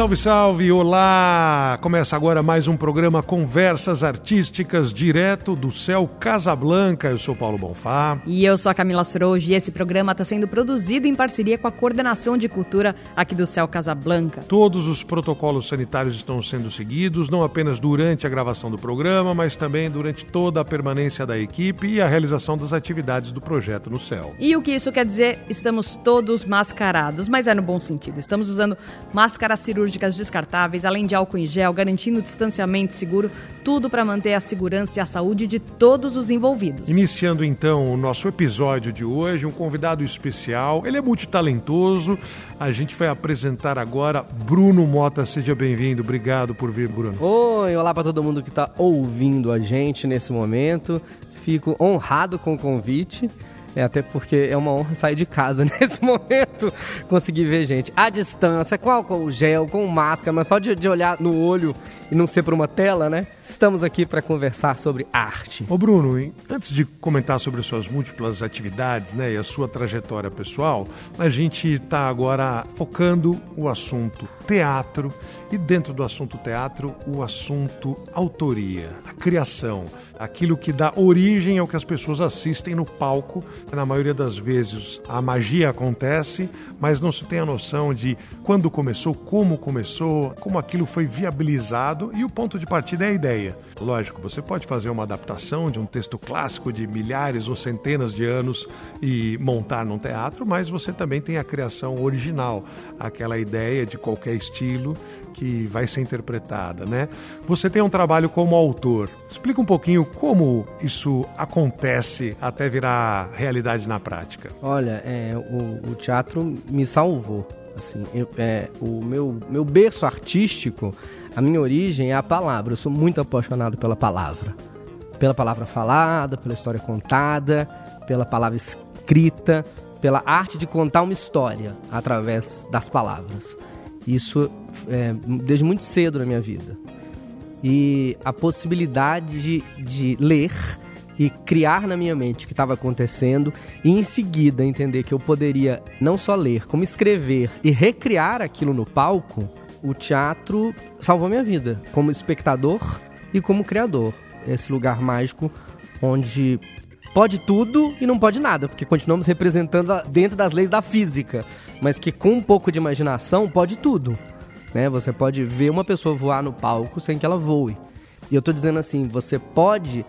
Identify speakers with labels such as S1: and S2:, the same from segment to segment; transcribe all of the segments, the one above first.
S1: Salve, salve, olá! Começa agora mais um programa Conversas Artísticas, direto do céu Casablanca. Eu sou Paulo Bonfá.
S2: E eu sou a Camila Soroji e esse programa está sendo produzido em parceria com a Coordenação de Cultura aqui do céu Casablanca.
S1: Todos os protocolos sanitários estão sendo seguidos, não apenas durante a gravação do programa, mas também durante toda a permanência da equipe e a realização das atividades do projeto no céu.
S2: E o que isso quer dizer? Estamos todos mascarados, mas é no bom sentido. Estamos usando máscara cirúrgica cirúrgicas descartáveis, além de álcool em gel, garantindo distanciamento seguro, tudo para manter a segurança e a saúde de todos os envolvidos.
S1: Iniciando então o nosso episódio de hoje, um convidado especial. Ele é multitalentoso. A gente vai apresentar agora Bruno Mota. Seja bem-vindo. Obrigado por vir, Bruno.
S3: Oi, olá para todo mundo que está ouvindo a gente nesse momento. Fico honrado com o convite. É, até porque é uma honra sair de casa nesse momento, conseguir ver gente à distância, com álcool gel, com máscara, mas só de, de olhar no olho e não ser por uma tela, né? Estamos aqui para conversar sobre arte.
S1: Ô Bruno, antes de comentar sobre suas múltiplas atividades né, e a sua trajetória pessoal, a gente está agora focando o assunto teatro e dentro do assunto teatro, o assunto autoria, a criação aquilo que dá origem ao que as pessoas assistem no palco. Na maioria das vezes a magia acontece, mas não se tem a noção de quando começou, como começou, como aquilo foi viabilizado e o ponto de partida é a ideia. Lógico, você pode fazer uma adaptação de um texto clássico de milhares ou centenas de anos e montar num teatro, mas você também tem a criação original, aquela ideia de qualquer estilo que vai ser interpretada, né? Você tem um trabalho como autor. Explica um pouquinho como isso acontece até virar realidade na prática.
S3: Olha, é, o, o teatro me salvou. Assim, eu, é, o meu, meu berço artístico, a minha origem é a palavra. Eu sou muito apaixonado pela palavra. Pela palavra falada, pela história contada, pela palavra escrita, pela arte de contar uma história através das palavras. Isso é, desde muito cedo na minha vida. E a possibilidade de, de ler e criar na minha mente o que estava acontecendo e em seguida entender que eu poderia não só ler, como escrever e recriar aquilo no palco, o teatro salvou minha vida como espectador e como criador. Esse lugar mágico onde pode tudo e não pode nada, porque continuamos representando dentro das leis da física, mas que com um pouco de imaginação pode tudo. Né? Você pode ver uma pessoa voar no palco sem que ela voe. E eu tô dizendo assim, você pode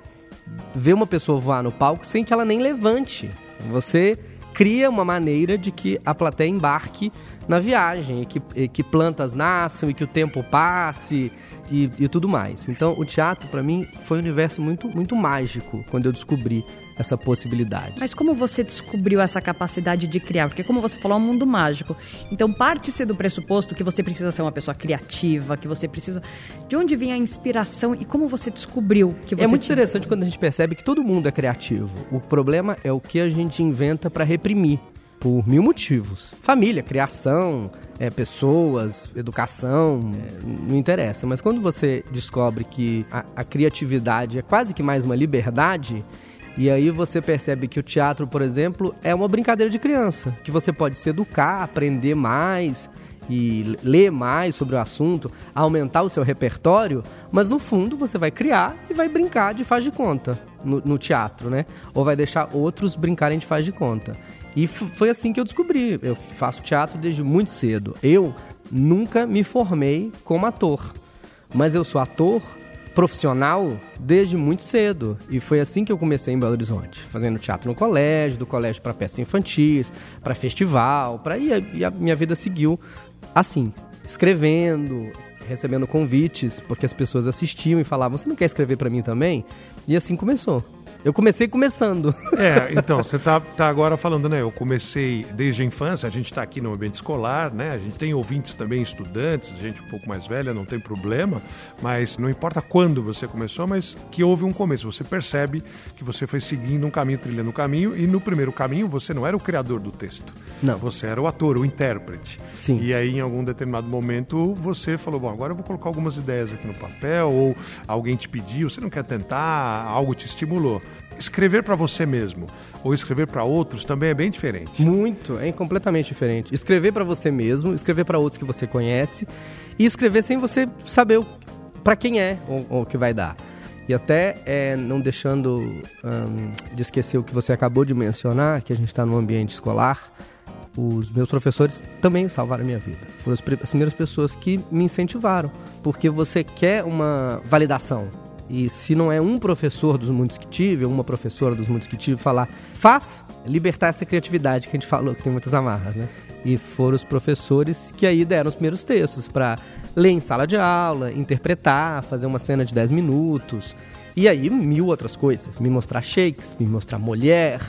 S3: ver uma pessoa voar no palco sem que ela nem levante. Você cria uma maneira de que a plateia embarque na viagem, e que, e que plantas nasçam e que o tempo passe e, e tudo mais. Então, o teatro para mim foi um universo muito, muito mágico quando eu descobri essa possibilidade.
S2: Mas como você descobriu essa capacidade de criar? Porque como você falou, é um mundo mágico. Então parte-se do pressuposto que você precisa ser uma pessoa criativa, que você precisa... De onde vem a inspiração e como você descobriu que você
S3: É muito
S2: tinha...
S3: interessante quando a gente percebe que todo mundo é criativo. O problema é o que a gente inventa para reprimir por mil motivos. Família, criação, é, pessoas, educação, é, não interessa. Mas quando você descobre que a, a criatividade é quase que mais uma liberdade, e aí você percebe que o teatro, por exemplo, é uma brincadeira de criança, que você pode se educar, aprender mais e ler mais sobre o assunto, aumentar o seu repertório, mas no fundo você vai criar e vai brincar de faz de conta no, no teatro, né? Ou vai deixar outros brincarem de faz de conta. E foi assim que eu descobri. Eu faço teatro desde muito cedo. Eu nunca me formei como ator, mas eu sou ator profissional desde muito cedo. E foi assim que eu comecei em Belo Horizonte, fazendo teatro no colégio, do colégio para peças infantis, para festival, para e a minha vida seguiu assim, escrevendo, recebendo convites, porque as pessoas assistiam e falavam: "Você não quer escrever para mim também?" E assim começou. Eu comecei começando.
S1: É, então, você tá, tá agora falando, né? Eu comecei desde a infância, a gente está aqui no ambiente escolar, né? A gente tem ouvintes também, estudantes, gente um pouco mais velha, não tem problema, mas não importa quando você começou, mas que houve um começo. Você percebe que você foi seguindo um caminho, trilhando um caminho, e no primeiro caminho você não era o criador do texto.
S3: Não.
S1: Você era o ator, o intérprete.
S3: Sim.
S1: E aí, em algum determinado momento, você falou: bom, agora eu vou colocar algumas ideias aqui no papel, ou alguém te pediu, você não quer tentar, algo te estimulou. Escrever para você mesmo ou escrever para outros também é bem diferente.
S3: Muito, é completamente diferente. Escrever para você mesmo, escrever para outros que você conhece e escrever sem você saber para quem é o que vai dar. E até é, não deixando de esquecer o que você acabou de mencionar, que a gente está no ambiente escolar, os meus professores também salvaram a minha vida. Foram as primeiras pessoas que me incentivaram, porque você quer uma validação, e se não é um professor dos muitos que tive, ou uma professora dos muitos que tive, falar, faz, libertar essa criatividade que a gente falou, que tem muitas amarras, né? E foram os professores que aí deram os primeiros textos para ler em sala de aula, interpretar, fazer uma cena de 10 minutos. E aí mil outras coisas. Me mostrar Shakespeare, me mostrar mulher,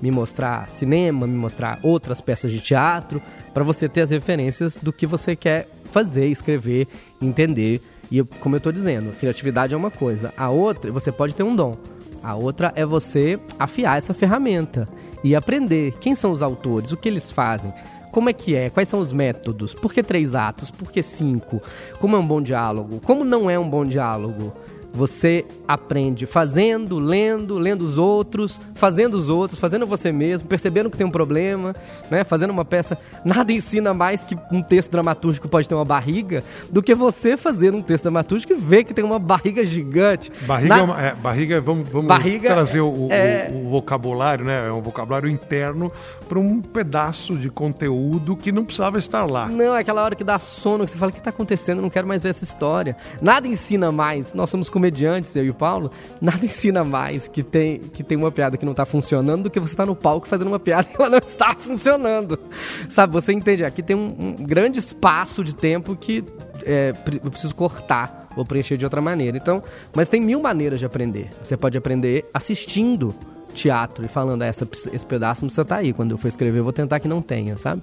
S3: me mostrar cinema, me mostrar outras peças de teatro, para você ter as referências do que você quer fazer, escrever, entender e como eu estou dizendo, criatividade é uma coisa. A outra, você pode ter um dom. A outra é você afiar essa ferramenta e aprender quem são os autores, o que eles fazem, como é que é, quais são os métodos, por que três atos, por que cinco, como é um bom diálogo, como não é um bom diálogo. Você aprende fazendo, lendo, lendo os outros, fazendo os outros, fazendo você mesmo, percebendo que tem um problema, né? fazendo uma peça. Nada ensina mais que um texto dramatúrgico pode ter uma barriga do que você fazer um texto dramatúrgico e ver que tem uma barriga gigante.
S1: Barriga, Na... é, uma, é, barriga vamos, vamos barriga trazer o, é... o, o, vocabulário, né? É um vocabulário interno para um pedaço de conteúdo que não precisava estar lá.
S3: Não, é aquela hora que dá sono, que você fala: o que está acontecendo? Eu não quero mais ver essa história. Nada ensina mais. Nós somos comediantes, eu e o Paulo, nada ensina mais que tem, que tem uma piada que não está funcionando do que você tá no palco fazendo uma piada e ela não está funcionando. Sabe, você entende? Aqui tem um, um grande espaço de tempo que é, eu preciso cortar ou preencher de outra maneira. Então, mas tem mil maneiras de aprender. Você pode aprender assistindo teatro e falando, ah, essa, esse pedaço não precisa estar tá aí. Quando eu for escrever, eu vou tentar que não tenha, sabe?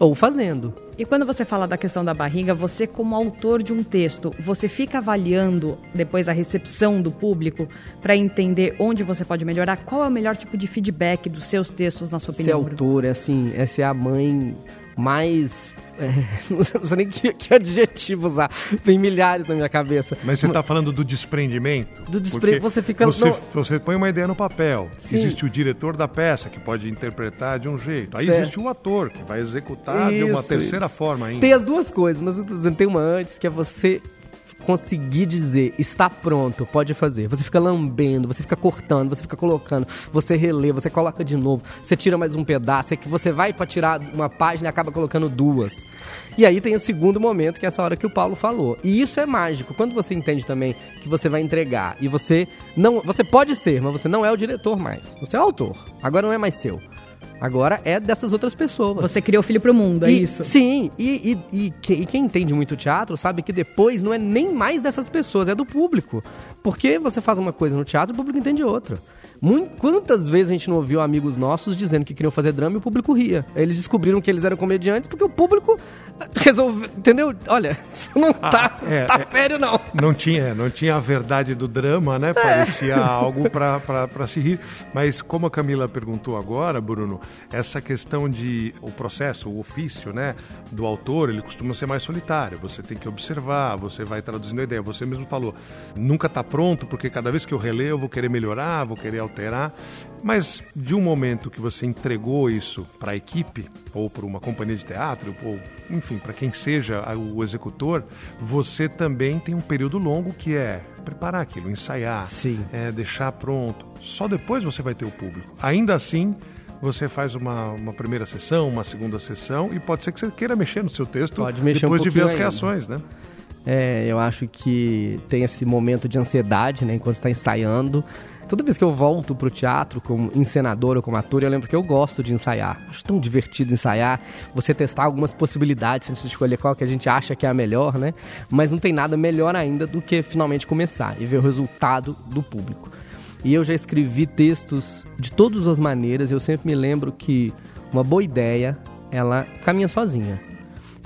S3: Ou fazendo.
S2: E quando você fala da questão da barriga, você como autor de um texto, você fica avaliando depois a recepção do público para entender onde você pode melhorar? Qual é o melhor tipo de feedback dos seus textos, na sua opinião?
S3: Ser autor, é assim, essa é a mãe mais é, não sei nem que, que, adjetivo usar. Vem milhares na minha cabeça.
S1: Mas você está falando do desprendimento?
S3: Do desprendimento, você fica...
S1: Você, no... você põe uma ideia no papel. Sim. Existe o diretor da peça, que pode interpretar de um jeito. Aí certo. existe o ator, que vai executar isso, de uma terceira isso. forma ainda.
S3: Tem as duas coisas, mas eu tô dizendo, tem uma antes, que é você conseguir dizer está pronto, pode fazer. Você fica lambendo, você fica cortando, você fica colocando, você relê, você coloca de novo, você tira mais um pedaço, é que você vai para tirar uma página e acaba colocando duas. E aí tem o segundo momento, que é essa hora que o Paulo falou. E isso é mágico. Quando você entende também que você vai entregar e você não, você pode ser, mas você não é o diretor mais. Você é o autor. Agora não é mais seu. Agora é dessas outras pessoas.
S2: Você criou o filho pro mundo, é
S3: e,
S2: isso?
S3: Sim, e, e, quem, e, quem entende muito teatro sabe que depois não é nem mais dessas pessoas, é do público. Porque você faz uma coisa no teatro, o público entende outra. Muito, quantas vezes a gente não ouviu amigos nossos dizendo que queriam fazer drama e o público ria? Eles descobriram que eles eram comediantes porque o público resolveu. Entendeu? Olha, isso não tá, ah, é, tá é, sério, não.
S1: Não tinha, não tinha a verdade do drama, né? É. Parecia algo para se rir. Mas como a Camila perguntou agora, Bruno, essa questão de o processo, o ofício, né, do autor, ele costuma ser mais solitário. Você tem que observar, você vai traduzindo a ideia. Você mesmo falou, nunca está pronto, porque cada vez que eu releio eu vou querer melhorar, vou querer alterar. Mas de um momento que você entregou isso para a equipe, ou para uma companhia de teatro, ou enfim, para quem seja o executor, você também tem um período longo que é preparar aquilo, ensaiar, é, deixar pronto. Só depois você vai ter o público. Ainda assim, você faz uma, uma primeira sessão, uma segunda sessão, e pode ser que você queira mexer no seu texto depois um de ver as reações, né?
S3: É, eu acho que tem esse momento de ansiedade, né, enquanto está ensaiando. Toda vez que eu volto pro teatro como encenador ou como ator, eu lembro que eu gosto de ensaiar. Acho tão divertido ensaiar, você testar algumas possibilidades antes de escolher qual que a gente acha que é a melhor, né? Mas não tem nada melhor ainda do que finalmente começar e ver o resultado do público. E eu já escrevi textos de todas as maneiras. Eu sempre me lembro que uma boa ideia, ela caminha sozinha.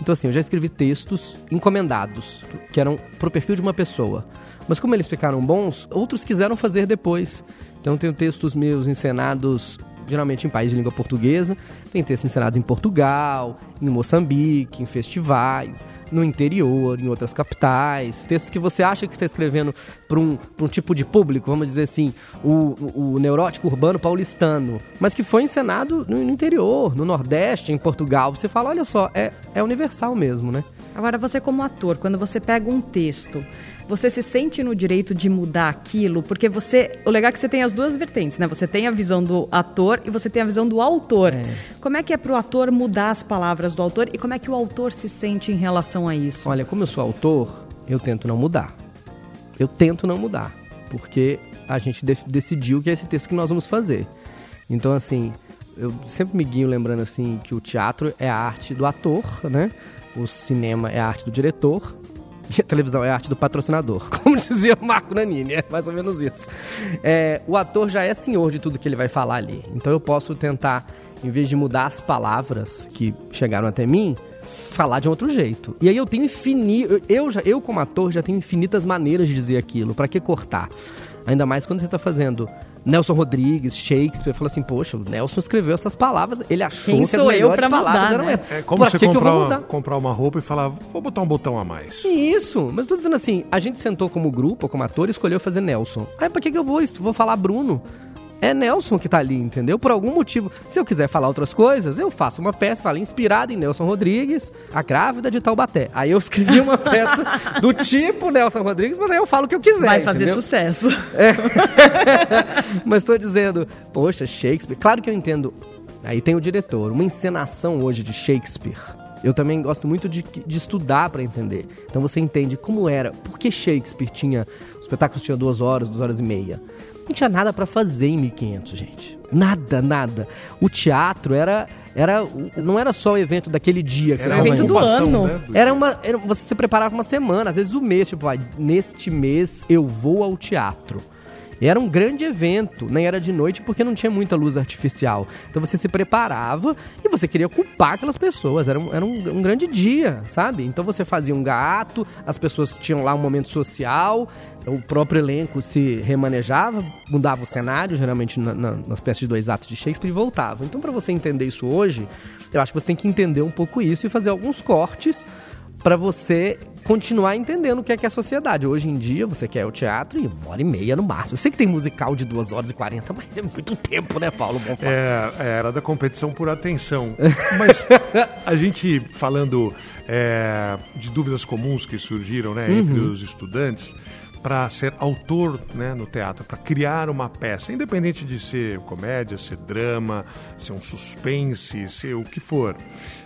S3: Então, assim, eu já escrevi textos encomendados, que eram pro perfil de uma pessoa. Mas como eles ficaram bons, outros quiseram fazer depois. Então, eu tenho textos meus encenados geralmente em países de língua portuguesa. Tem textos ensinados em Portugal, em Moçambique, em festivais, no interior, em outras capitais. Textos que você acha que está escrevendo para um, um tipo de público, vamos dizer assim, o, o neurótico urbano paulistano, mas que foi encenado no, no interior, no Nordeste, em Portugal. Você fala, olha só, é, é universal mesmo, né?
S2: Agora, você como ator, quando você pega um texto, você se sente no direito de mudar aquilo? Porque você. O legal é que você tem as duas vertentes, né? Você tem a visão do ator e você tem a visão do autor. É. Como é que é para o ator mudar as palavras do autor e como é que o autor se sente em relação a isso?
S3: Olha, como eu sou autor, eu tento não mudar. Eu tento não mudar. Porque a gente de decidiu que é esse texto que nós vamos fazer. Então, assim, eu sempre me guio lembrando assim que o teatro é a arte do ator, né? o cinema é a arte do diretor e a televisão é a arte do patrocinador, como dizia Marco Nanini, é mais ou menos isso. É, o ator já é senhor de tudo que ele vai falar ali, então eu posso tentar, em vez de mudar as palavras que chegaram até mim, falar de outro jeito. E aí eu tenho infinito, eu já, eu como ator já tenho infinitas maneiras de dizer aquilo. Para que cortar? Ainda mais quando você está fazendo Nelson Rodrigues, Shakespeare, falou assim, poxa, o Nelson escreveu essas palavras, ele achou
S2: Quem
S3: que as melhores palavras
S2: mudar,
S3: eram
S2: né?
S3: essas.
S1: É como você comprar, uma, comprar uma roupa e falar, vou botar um botão a mais.
S3: Isso, mas tô dizendo assim, a gente sentou como grupo, como ator, e escolheu fazer Nelson. Aí pra que, que eu vou, vou falar Bruno? É Nelson que tá ali, entendeu? Por algum motivo. Se eu quiser falar outras coisas, eu faço uma peça, falo, inspirada em Nelson Rodrigues, a grávida de Taubaté. Aí eu escrevi uma peça do tipo Nelson Rodrigues, mas aí eu falo o que eu quiser.
S2: Vai fazer
S3: entendeu?
S2: sucesso.
S3: É. mas estou dizendo, poxa, Shakespeare. Claro que eu entendo. Aí tem o diretor, uma encenação hoje de Shakespeare. Eu também gosto muito de, de estudar para entender. Então você entende como era, por que Shakespeare tinha. Os espetáculos tinham duas horas, duas horas e meia. Não tinha nada para fazer em 1500, gente. Nada, nada. O teatro era era não era só o evento daquele dia que
S2: era
S3: você
S2: o evento do ano.
S3: Né? Era uma era, você se preparava uma semana, às vezes o um mês, tipo, ah, neste mês eu vou ao teatro. Era um grande evento, nem era de noite porque não tinha muita luz artificial. Então você se preparava e você queria culpar aquelas pessoas. Era um, era um, um grande dia, sabe? Então você fazia um gato, as pessoas tinham lá um momento social, o próprio elenco se remanejava, mudava o cenário, geralmente na, na, nas peças de dois atos de Shakespeare, e voltava. Então, para você entender isso hoje, eu acho que você tem que entender um pouco isso e fazer alguns cortes para você continuar entendendo o que é que é a sociedade. Hoje em dia, você quer o teatro e uma hora e meia no máximo. Eu sei que tem musical de duas horas e quarenta, mas é muito tempo, né, Paulo?
S1: É, é, era da competição por atenção. Mas a gente falando é, de dúvidas comuns que surgiram né, entre uhum. os estudantes, para ser autor né, no teatro, para criar uma peça, independente de ser comédia, ser drama, ser um suspense, ser o que for.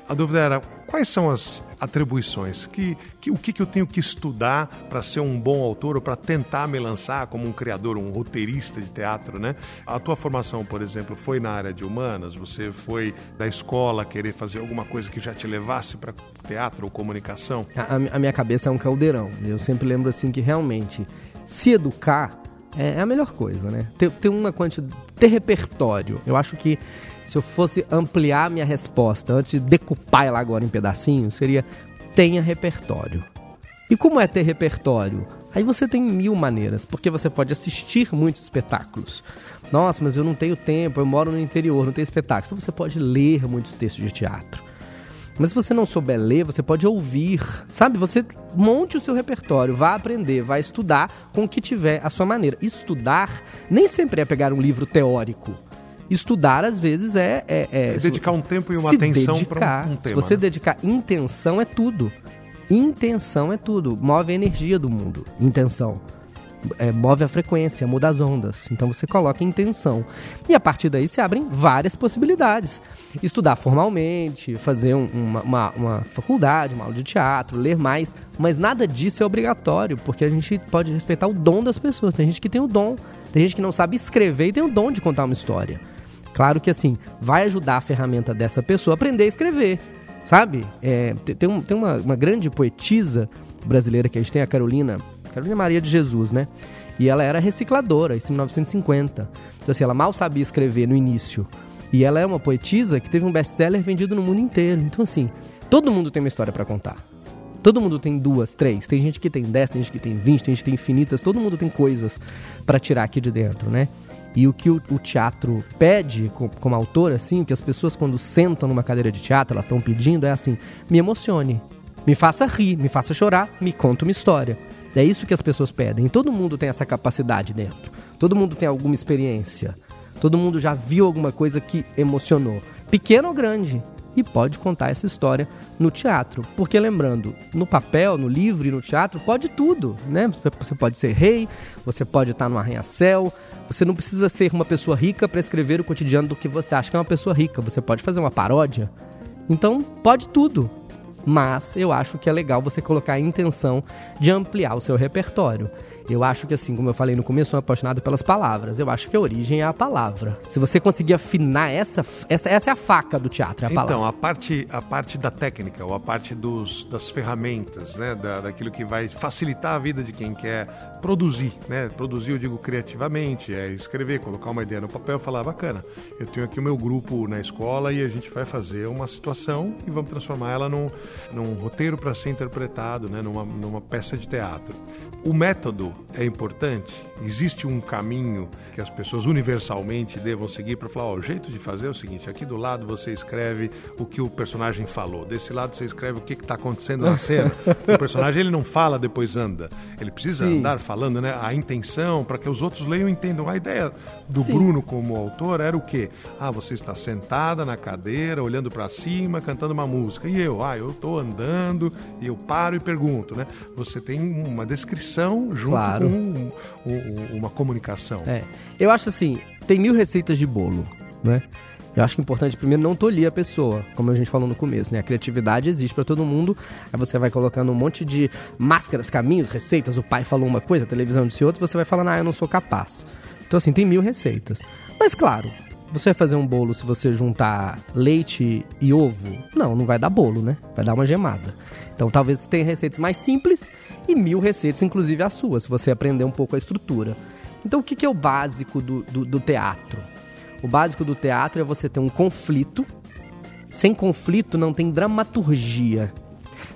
S1: A dúvida era quais são as atribuições, que, que o que, que eu tenho que estudar para ser um bom autor ou para tentar me lançar como um criador, um roteirista de teatro, né? A tua formação, por exemplo, foi na área de humanas? Você foi da escola querer fazer alguma coisa que já te levasse para teatro ou comunicação?
S3: A, a minha cabeça é um caldeirão. Eu sempre lembro assim que realmente se educar é, é a melhor coisa, né? Ter, ter uma quantidade, ter repertório. Eu acho que se eu fosse ampliar minha resposta antes de decupar ela agora em pedacinhos, seria tenha repertório. E como é ter repertório? Aí você tem mil maneiras, porque você pode assistir muitos espetáculos. Nossa, mas eu não tenho tempo, eu moro no interior, não tenho espetáculos. Então você pode ler muitos textos de teatro. Mas se você não souber ler, você pode ouvir. Sabe? Você monte o seu repertório, vá aprender, vá estudar com o que tiver a sua maneira. Estudar nem sempre é pegar um livro teórico. Estudar, às vezes, é. é, é,
S1: é dedicar um tempo e uma atenção
S3: para
S1: um, um, tema.
S3: Se você né? dedicar intenção, é tudo. Intenção é tudo. Move a energia do mundo. Intenção é, move a frequência, muda as ondas. Então você coloca intenção. E a partir daí se abrem várias possibilidades. Estudar formalmente, fazer um, uma, uma, uma, faculdade, uma aula de teatro, ler mais. Mas nada disso é obrigatório, porque a gente pode respeitar o dom das pessoas. Tem gente que tem o dom, tem gente que não sabe escrever e tem o dom de contar uma história. Claro que assim, vai ajudar a ferramenta dessa pessoa a aprender a escrever. Sabe? É, tem, tem uma, uma grande poetisa brasileira que a gente tem, a Carolina Carolina Maria de Jesus, né? E ela era recicladora, isso em 1950. Então, assim, ela mal sabia escrever no início. E ela é uma poetisa que teve um best-seller vendido no mundo inteiro. Então, assim, todo mundo tem uma história para contar. Todo mundo tem duas, três. Tem gente que tem dez, tem gente que tem vinte, tem gente que tem infinitas. Todo mundo tem coisas para tirar aqui de dentro, né? E o que o, o teatro pede como, como autor, assim, que as pessoas quando sentam numa cadeira de teatro, elas estão pedindo é assim: me emocione, me faça rir, me faça chorar, me conta uma história. É isso que as pessoas pedem. Todo mundo tem essa capacidade dentro. Todo mundo tem alguma experiência. Todo mundo já viu alguma coisa que emocionou, pequeno ou grande, e pode contar essa história no teatro. Porque lembrando, no papel, no livro e no teatro, pode tudo, né? Você pode ser rei, você pode estar no arranha-céu, você não precisa ser uma pessoa rica para escrever o cotidiano do que você acha que é uma pessoa rica. Você pode fazer uma paródia. Então, pode tudo. Mas eu acho que é legal você colocar a intenção de ampliar o seu repertório. Eu acho que, assim, como eu falei no começo, sou apaixonado pelas palavras. Eu acho que a origem é a palavra. Se você conseguir afinar essa, essa, essa é a faca do teatro, é a palavra.
S1: Então, a parte, a parte da técnica, ou a parte dos, das ferramentas, né? Da, daquilo que vai facilitar a vida de quem quer produzir, né? Produzir, eu digo criativamente, é escrever, colocar uma ideia no papel e falar, bacana, eu tenho aqui o meu grupo na escola e a gente vai fazer uma situação e vamos transformar ela num, num roteiro para ser interpretado, né? Numa, numa peça de teatro. O método é importante? Existe um caminho que as pessoas universalmente devam seguir para falar: ó, o jeito de fazer é o seguinte: aqui do lado você escreve o que o personagem falou, desse lado você escreve o que está acontecendo na cena. o personagem ele não fala, depois anda. Ele precisa Sim. andar falando, né? A intenção, para que os outros leiam e entendam. A ideia do Sim. Bruno como autor era o quê? Ah, você está sentada na cadeira, olhando para cima, cantando uma música. E eu? Ah, eu estou andando e eu paro e pergunto, né? Você tem uma descrição junto claro. com um, um, uma comunicação.
S3: É. Eu acho assim, tem mil receitas de bolo, né? Eu acho que é importante, primeiro, não tolir a pessoa, como a gente falou no começo, né? A criatividade existe para todo mundo, aí você vai colocando um monte de máscaras, caminhos, receitas, o pai falou uma coisa, a televisão disse outra, você vai falando, ah, eu não sou capaz. Então, assim, tem mil receitas. Mas, claro, você vai fazer um bolo se você juntar leite e ovo? Não, não vai dar bolo, né? Vai dar uma gemada. Então talvez tenha receitas mais simples e mil receitas, inclusive a sua, se você aprender um pouco a estrutura. Então o que, é o básico do, do, do teatro? O básico do teatro é você ter um conflito. Sem conflito não tem dramaturgia.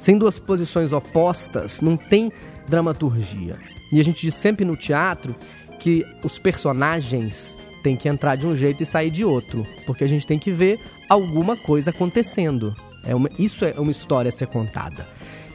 S3: Sem duas posições opostas não tem dramaturgia. E a gente diz sempre no teatro que os personagens tem que entrar de um jeito e sair de outro, porque a gente tem que ver alguma coisa acontecendo. É uma, isso é uma história a ser contada.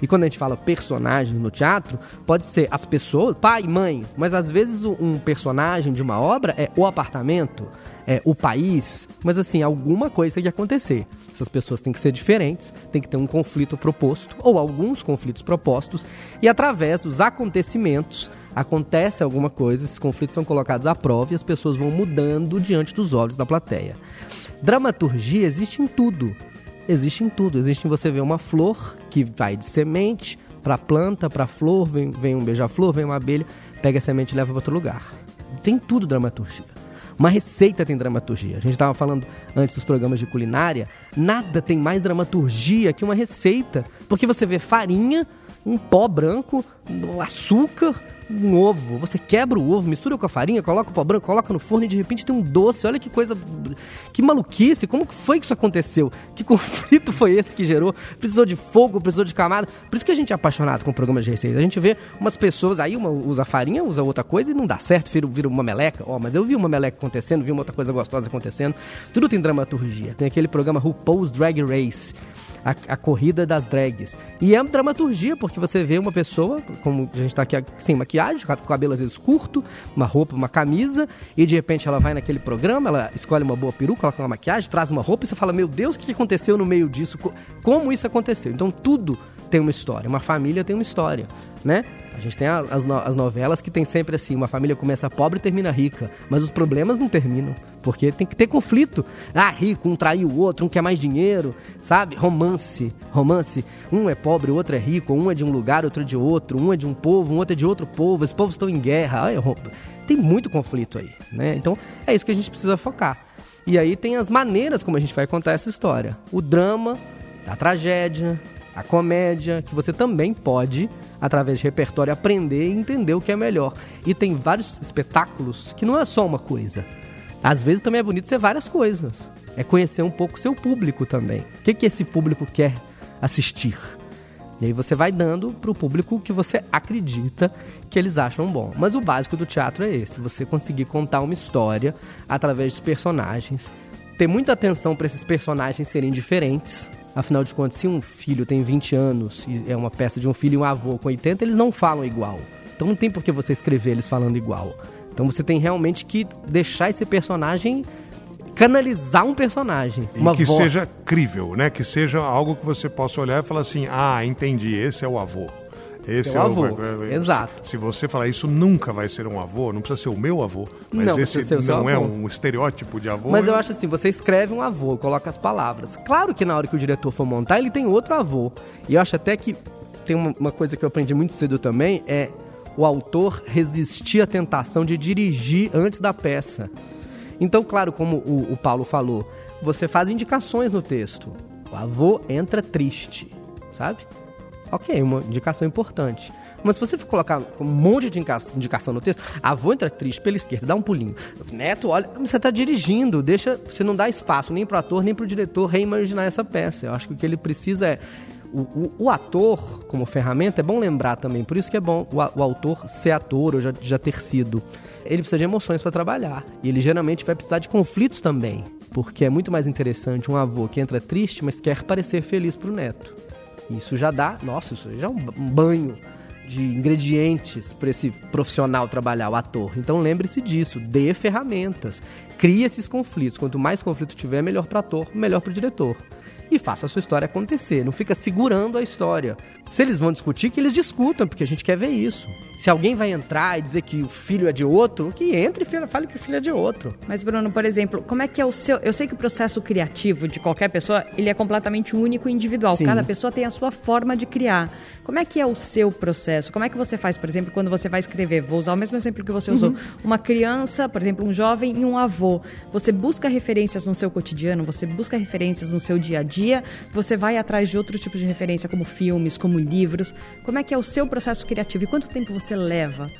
S3: E quando a gente fala personagem no teatro, pode ser as pessoas, pai, mãe, mas às vezes um personagem de uma obra é o apartamento, é o país, mas assim, alguma coisa tem que acontecer. Essas pessoas têm que ser diferentes, tem que ter um conflito proposto, ou alguns conflitos propostos, e através dos acontecimentos acontece alguma coisa, esses conflitos são colocados à prova e as pessoas vão mudando diante dos olhos da plateia. Dramaturgia existe em tudo. Existe em tudo. Existe em você ver uma flor que vai de semente para planta, para flor, vem, vem um beija-flor, vem uma abelha, pega a semente e leva para outro lugar. Tem tudo dramaturgia. Uma receita tem dramaturgia. A gente estava falando antes dos programas de culinária, nada tem mais dramaturgia que uma receita. Porque você vê farinha, um pó branco, açúcar, um ovo, você quebra o ovo, mistura com a farinha, coloca o pó branco, coloca no forno e de repente tem um doce. Olha que coisa, que maluquice, como foi que isso aconteceu? Que conflito foi esse que gerou? Precisou de fogo, precisou de camada. Por isso que a gente é apaixonado com programas de receitas. A gente vê umas pessoas, aí uma usa farinha, usa outra coisa e não dá certo, vira, vira uma meleca. Ó, oh, mas eu vi uma meleca acontecendo, vi uma outra coisa gostosa acontecendo. Tudo tem dramaturgia. Tem aquele programa RuPaul's Drag Race a, a, corrida das drags. E é dramaturgia, porque você vê uma pessoa, como a gente está aqui sem maquiagem, com cabelo às vezes curto, uma roupa, uma camisa, e de repente ela vai naquele programa, ela escolhe uma boa peruca, coloca uma maquiagem, traz uma roupa e você fala: Meu Deus, o que aconteceu no meio disso? Como isso aconteceu? Então tudo tem uma história, uma família tem uma história, né? A gente tem as, no, as novelas que tem sempre assim, uma família começa pobre e termina rica, mas os problemas não terminam, porque tem que ter conflito. Ah, rico, um traiu o outro, um quer mais dinheiro, sabe? Romance, romance. Um é pobre, o outro é rico, um é de um lugar, outro é de outro, um é de um povo, um outro é de outro povo, os povos estão em guerra. Tem muito conflito aí, né? Então é isso que a gente precisa focar. E aí tem as maneiras como a gente vai contar essa história. O drama, a tragédia, a comédia, que você também pode, através de repertório, aprender e entender o que é melhor. E tem vários espetáculos que não é só uma coisa. Às vezes também é bonito ser várias coisas. É conhecer um pouco o seu público também. O que, que esse público quer assistir? E aí você vai dando para o público que você acredita que eles acham bom. Mas o básico do teatro é esse: você conseguir contar uma história através de personagens, ter muita atenção para esses personagens serem diferentes. Afinal de contas, se um filho tem 20 anos e é uma peça de um filho e um avô com 80, eles não falam igual. Então não tem por que você escrever eles falando igual. Então você tem realmente que deixar esse personagem canalizar um personagem.
S1: E
S3: uma
S1: que
S3: voz.
S1: seja crível, né? Que seja algo que você possa olhar e falar assim: ah, entendi, esse é o avô. Esse
S3: É o
S1: é
S3: avô,
S1: é-
S3: exato.
S1: Se você falar isso nunca vai ser um avô, não precisa ser o meu avô, mas
S3: Não,
S1: esse
S3: ser o
S1: não é um estereótipo de avô.
S3: Mas eu acho assim, você escreve um avô, coloca as palavras. Claro que na hora que o diretor for montar, ele tem outro avô. E eu acho até que tem uma, uma coisa que eu aprendi muito cedo também, é o autor resistir à tentação de dirigir antes da peça. Então, claro, como o, o Paulo falou, você faz indicações no texto. O avô entra triste, sabe? Ok, uma indicação importante. Mas se você for colocar um monte de indica- indicação no texto, avô entra triste pela esquerda, dá um pulinho. Neto, olha, você está dirigindo, deixa, você não dá espaço nem para o ator nem para o diretor reimaginar essa peça. Eu acho que o que ele precisa é o, o- o ator como ferramenta é bom lembrar também, por isso que é bom o, o autor ser ator ou já, já ter sido. Ele precisa de emoções para trabalhar e ele geralmente vai precisar de conflitos também, porque é muito mais interessante um avô que entra triste, mas quer parecer feliz para o neto. Isso já dá, nossa, isso já é um ba- banho de ingredientes para esse profissional trabalhar, o ator. Então lembre-se disso, dê ferramentas, crie esses conflitos. Quanto mais conflito tiver, melhor para ator, melhor para o diretor. E faça a sua história acontecer, não fica segurando a história. Se eles vão discutir, que eles discutam, porque a gente quer ver isso. Se alguém vai entrar e dizer que o filho é de outro, que entre e fale que o filho é de outro.
S2: Mas, Bruno, por exemplo, como é que é o seu. Eu sei que o processo criativo de qualquer pessoa ele é completamente único e individual.
S3: Sim.
S2: Cada pessoa tem a sua forma de criar. Como é que é o seu processo? Como é que você faz, por exemplo, quando você vai escrever? Vou usar o mesmo exemplo que você usou. Uma criança, por exemplo, um jovem e um avô. Você busca referências no seu cotidiano, você busca referências no seu dia a dia, você vai atrás de outro tipo de referência, como filmes, como livros. Como é que é o seu processo criativo e quanto tempo você leva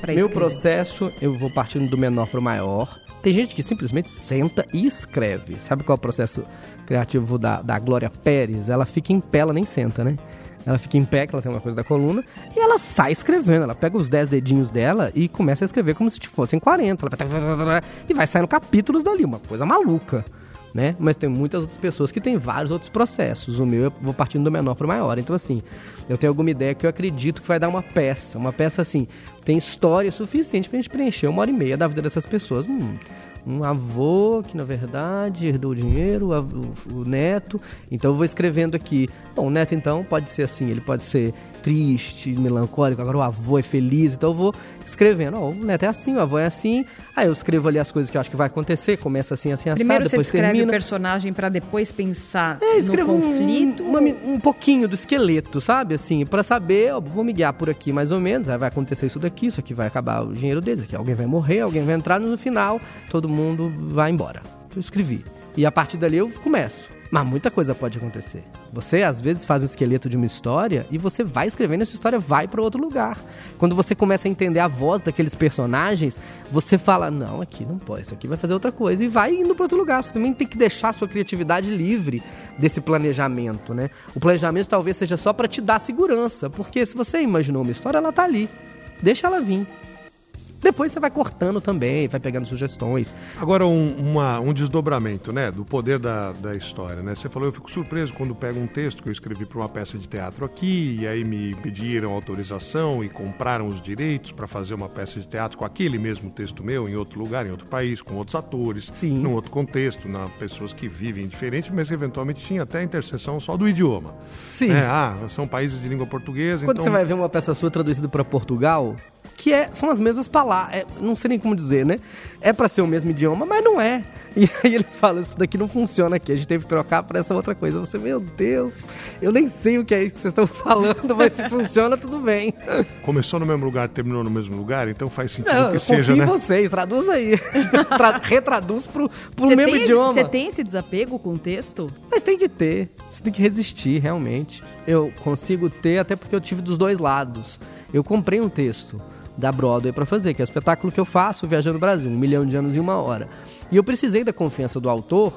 S2: para
S3: Meu processo, eu vou partindo do menor para o maior. Tem gente que simplesmente senta e escreve. Sabe qual é o processo criativo da, da Glória Pérez? Ela fica em pé, ela nem senta, né? Ela fica em pé, que ela tem uma coisa da coluna, e ela sai escrevendo. Ela pega os 10 dedinhos dela e começa a escrever como se fossem 40. Ela vai... E vai saindo capítulos dali, uma coisa maluca. Né? Mas tem muitas outras pessoas que têm vários outros processos. O meu eu vou partindo do menor para o maior. Então, assim, eu tenho alguma ideia que eu acredito que vai dar uma peça. Uma peça, assim, tem história suficiente pra gente preencher uma hora e meia da vida dessas pessoas. Hum, um avô que, na verdade, herdou o dinheiro, o, av- o- o neto. Então, eu vou escrevendo aqui. Bom, o neto, então, pode ser assim. Ele pode ser triste, melancólico. Agora, o avô é feliz. Então, eu vou escrevendo. Ó, o neto é assim, o avô é assim. Aí, eu escrevo ali as coisas que eu acho que vai acontecer. Começa assim, assim, assado.
S2: Primeiro você
S3: depois
S2: descreve
S3: termina.
S2: o personagem para depois pensar
S3: É,
S2: no
S3: escrevo um-
S2: conflito.
S3: uma mi- um, pouquinho do esqueleto, sabe? Assim, pra saber, ó, vou me guiar por aqui mais ou menos, aí vai acontecer isso daqui, isso aqui vai acabar o dinheiro deles, aqui alguém vai morrer, alguém vai entrar, no final todo mundo vai embora. Eu escrevi. E a partir dali eu começo. Mas muita coisa pode acontecer. Você às vezes faz um esqueleto de uma história e você vai escrevendo essa história vai para outro lugar. Quando você começa a entender a voz daqueles personagens, você fala: "Não, aqui não pode, isso aqui vai fazer outra coisa" e vai indo para outro lugar. Você também tem que deixar a sua criatividade livre desse planejamento, né? O planejamento talvez seja só para te dar segurança, porque se você imaginou uma história, ela tá ali. Deixa ela vir. Depois você vai cortando também, vai pegando sugestões.
S1: Agora, um, uma- um desdobramento, né, do poder da, da história, né? Você falou, eu fico surpreso quando pego um texto que eu escrevi para uma peça de teatro aqui, e aí me pediram autorização e compraram os direitos para fazer uma peça de teatro com aquele mesmo texto meu, em outro lugar, em outro país, com outros atores,
S3: Sim.
S1: num outro contexto, na pessoas que vivem diferente, mas eventualmente tinha até a interseção só do idioma.
S3: Sim.
S1: Né? Ah, são países de língua portuguesa,
S3: Quando
S1: então...
S3: você vai ver uma peça sua traduzida para Portugal, que é, são as mesmas palavras. É, não sei nem como dizer, né? É para ser o mesmo idioma, mas não é. E aí eles falam, isso daqui não funciona aqui, a gente teve que trocar para essa outra coisa. Você, meu Deus, eu nem sei o que é isso que vocês estão falando, mas se funciona, tudo bem.
S1: Começou no mesmo lugar, terminou no mesmo lugar, então faz sentido não, que seja,
S3: né?
S1: em
S3: vocês, traduz aí. Tra retraduz pro, pro mesmo
S2: tem,
S3: idioma.
S2: Você tem esse desapego com o texto?
S3: Mas tem que ter, você tem que resistir, realmente. Eu consigo ter, até porque eu tive dos dois lados. Eu comprei um texto da Broadway para fazer, que é o espetáculo que eu faço viajando o Brasil, um milhão de anos em uma hora. E eu precisei da confiança do autor.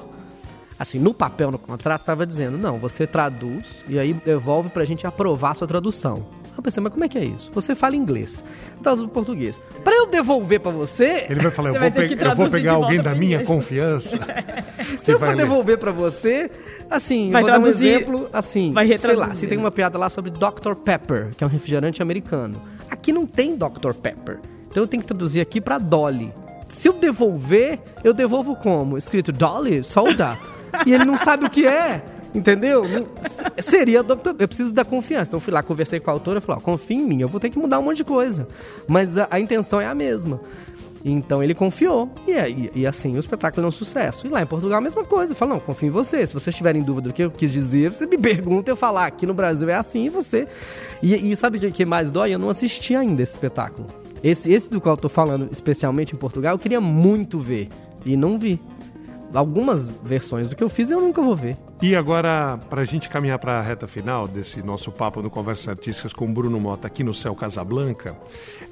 S3: Assim, no papel, no contrato, estava dizendo: não, você traduz e aí devolve para a gente aprovar a sua tradução. Eu pensei, mas como é que é isso? Você fala inglês, traduz para português. Para eu devolver para você.
S1: Ele vai falar: eu, vou, pe eu vou, pegar alguém da minha confiança.
S3: Se eu for devolver para você, assim, vai vou traduzir, dar um exemplo, assim, vai sei lá, se tem uma piada lá sobre Dr. Pepper, que é um refrigerante americano. Aqui não tem Dr. Pepper. Então eu tenho que traduzir aqui para Dolly. Se eu devolver, eu devolvo como? Escrito Dolly, solda. e ele não sabe o que é. Entendeu? seria Dr. Eu preciso da confiança. Então fui lá, conversei com a autora e falei: ó, confia em mim, eu vou ter que mudar um monte de coisa. Mas a, a intenção é a mesma. Então ele confiou e, e, e, assim o espetáculo é um sucesso. E lá em Portugal a mesma coisa. Eu não, confio em você. Se vocês tiverem dúvida do que eu quis dizer, você me pergunta, eu falar. Aqui no Brasil é assim e você. E, e sabe o que mais dói? Eu não assisti ainda esse espetáculo. Esse, esse do qual eu tô falando, especialmente em Portugal, eu queria muito ver. E não vi algumas versões do que eu fiz eu nunca vou ver.
S1: E agora, para a gente caminhar para a reta final desse nosso papo no Conversas Artísticas com Bruno Mota aqui no Céu Casablanca,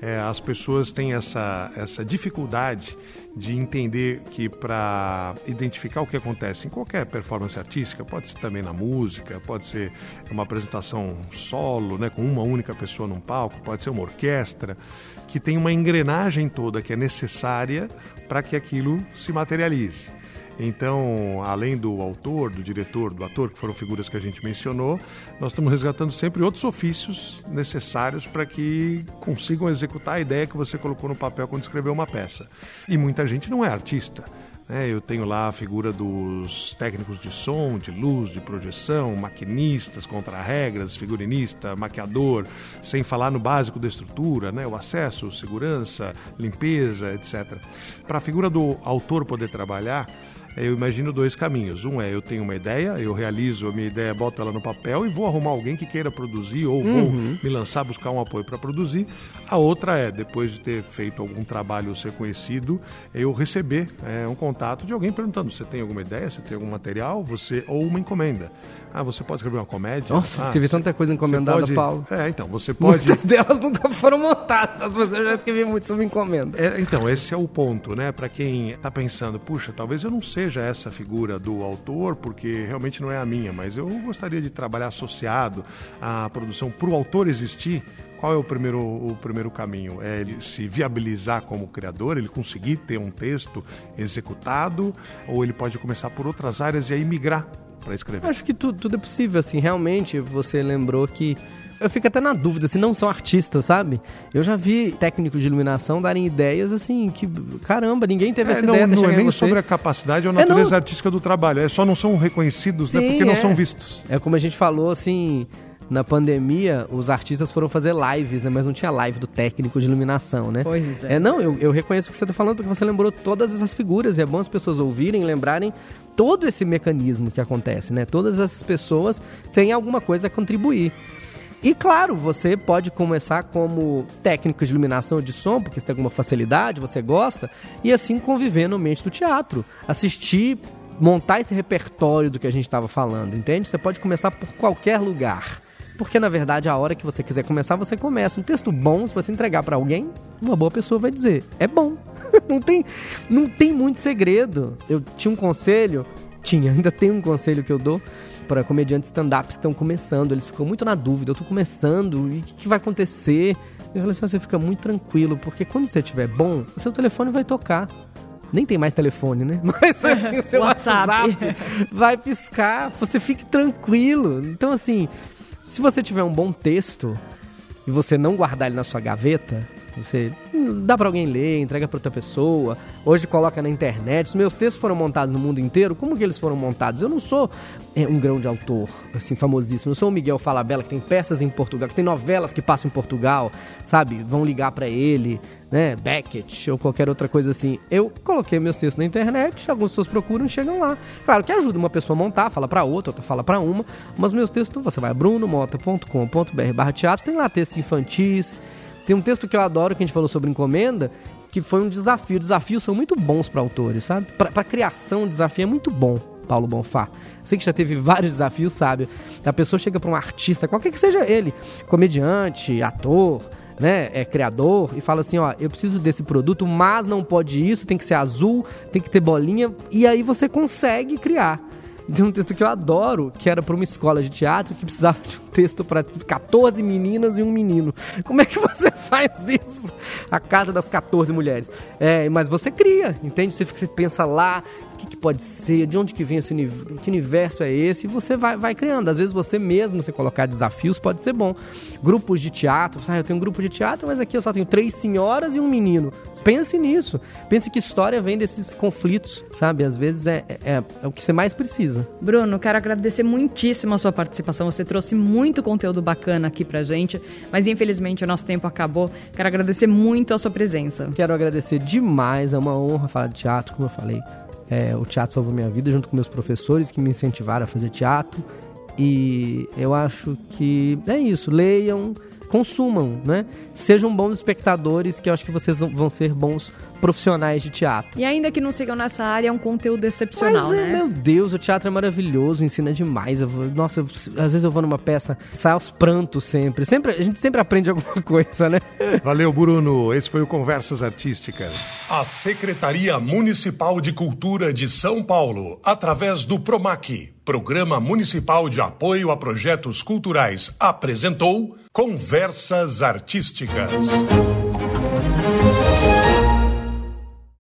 S1: é, as pessoas têm essa, essa dificuldade de entender que para identificar o que acontece em qualquer performance artística, pode ser também na música, pode ser uma apresentação solo, né, com uma única pessoa num palco, pode ser uma orquestra, que tem uma engrenagem toda que é necessária para que aquilo se materialize. Então, além do autor, do diretor, do ator, que foram figuras que a gente mencionou, nós estamos resgatando sempre outros ofícios necessários para que consigam executar a ideia que você colocou no papel quando escreveu uma peça. E muita gente não é artista. Né? Eu tenho lá a figura dos técnicos de som, de luz, de projeção, maquinistas, contra-regras, figurinista, maquiador, sem falar no básico da estrutura, né? o acesso, segurança, limpeza, etc. Para a figura do autor poder trabalhar, eu imagino dois caminhos. Um é eu tenho uma ideia, eu realizo a minha ideia, boto ela no papel e vou arrumar alguém que queira produzir ou vou uhum. me lançar buscar um apoio para produzir. A outra é, depois de ter feito algum trabalho ser conhecido, eu receber é, um contato de alguém perguntando: você tem alguma ideia, você tem algum material, você ou uma encomenda. Ah, você pode escrever uma comédia?
S3: Nossa,
S1: ah,
S3: escrevi tanta coisa encomendada,
S1: pode...
S3: Paulo.
S1: É, então, você pode.
S3: Muitas delas nunca foram montadas, mas eu já escrevi muito sobre encomenda.
S1: É, então, esse é o ponto, né? Para quem está pensando, puxa, talvez eu não seja essa figura do autor, porque realmente não é a minha, mas eu gostaria de trabalhar associado à produção para o autor existir. Qual é o primeiro, o primeiro caminho? É ele se viabilizar como criador, ele conseguir ter um texto executado, ou ele pode começar por outras áreas e aí migrar para escrever?
S3: Acho que tudo, tudo é possível, assim. Realmente, você lembrou que eu fico até na dúvida se não são artistas, sabe? Eu já vi técnicos de iluminação darem ideias assim que, caramba, ninguém teve é, essa
S1: não,
S3: ideia.
S1: Não é nem sobre a capacidade ou a natureza é, artística do trabalho, é só não são reconhecidos, Sim, né? Porque não é. são vistos.
S3: É como a gente falou assim, na pandemia, os artistas foram fazer lives, né? Mas não tinha live do técnico de iluminação, né?
S2: Pois é.
S3: é não, eu, eu reconheço o que você está falando, porque você lembrou todas essas figuras, e é bom as pessoas ouvirem, lembrarem todo esse mecanismo que acontece, né? Todas essas pessoas têm alguma coisa a contribuir. E claro, você pode começar como técnico de iluminação ou de som, porque você tem alguma facilidade, você gosta, e assim conviver no ambiente do teatro. Assistir, montar esse repertório do que a gente estava falando, entende? Você pode começar por qualquer lugar. Porque na verdade, a hora que você quiser começar, você começa. Um texto bom, se você entregar para alguém, uma boa pessoa vai dizer: é bom. não, tem, não tem muito segredo. Eu tinha um conselho, tinha, ainda tem um conselho que eu dou para comediantes stand-up que estão começando. Eles ficam muito na dúvida: eu tô começando, e o que, que vai acontecer? Eu falei assim: você fica muito tranquilo, porque quando você estiver bom, o seu telefone vai tocar. Nem tem mais telefone, né? Mas assim, o seu WhatsApp. WhatsApp vai piscar, você fique tranquilo. Então, assim, se você tiver um bom texto e você não guardar ele na sua gaveta, Você dá para alguém ler, entrega para outra pessoa. Hoje coloca na internet. Os meus textos foram montados no mundo inteiro. Como que eles foram montados? Eu não sou é, um grão de autor, assim, famosíssimo. Eu não sou o Miguel Falabella, que tem peças em Portugal, que tem novelas que passam em Portugal, sabe? Vão ligar para ele, né? Beckett ou qualquer outra coisa assim. Eu coloquei meus textos na internet, algumas pessoas procuram e chegam lá. Claro que ajuda uma pessoa a montar, fala para outra, outra fala para uma. Mas meus textos, você vai brunomota.com.br barra teatro, tem lá textos infantis tem um texto que eu adoro que a gente falou sobre encomenda, que foi um desafio. Desafios são muito bons para autores, sabe? Para criação, o desafio é muito bom. Paulo Bonfá. Sei que já teve vários desafios, sabe? A pessoa chega para um artista, qualquer que seja ele, comediante, ator, né, é criador e fala assim, ó, eu preciso desse produto, mas não pode isso, tem que ser azul, tem que ter bolinha, e aí você consegue criar. Tem um texto que eu adoro, que era para uma escola de teatro que precisava de um texto para 14 meninas e um menino. Como é que você faz isso? A casa das 14 mulheres. É, mas você cria, entende? Você, pensa lá, que, que, pode ser, de onde que vem esse universo, que universo é esse, e você vai, vai criando. Às vezes você mesmo, você colocar desafios, pode ser bom. Grupos de teatro, ah, eu tenho um grupo de teatro, mas aqui eu só tenho três senhoras e um menino. Pense nisso. Pense que história vem desses conflitos, sabe? Às vezes é, é, é o que você mais precisa.
S2: Bruno, quero agradecer muitíssimo a sua participação. Você trouxe muito conteúdo bacana aqui pra gente, mas infelizmente o nosso tempo acabou. Quero agradecer muito a sua presença.
S3: Quero agradecer demais, é uma honra falar de teatro, como eu falei. É, o teatro salvou minha vida, junto com meus professores que me incentivaram a fazer teatro. E eu acho que é isso. Leiam, consumam, né? Sejam bons espectadores, que eu acho que vocês vão ser bons profissionais de teatro.
S2: E ainda que não sigam nessa área, é um conteúdo excepcional,
S3: Mas,
S2: é, né?
S3: Meu Deus, o teatro é maravilhoso, ensina demais. Eu vou, nossa, eu, às vezes eu vou numa peça, sai aos prantos sempre. sempre. A gente sempre aprende alguma coisa, né?
S1: Valeu, Bruno. Esse foi o Conversas Artísticas.
S4: A Secretaria Municipal de Cultura de São Paulo, através do PROMAC, Programa Municipal de Apoio a Projetos Culturais, apresentou Conversas Artísticas.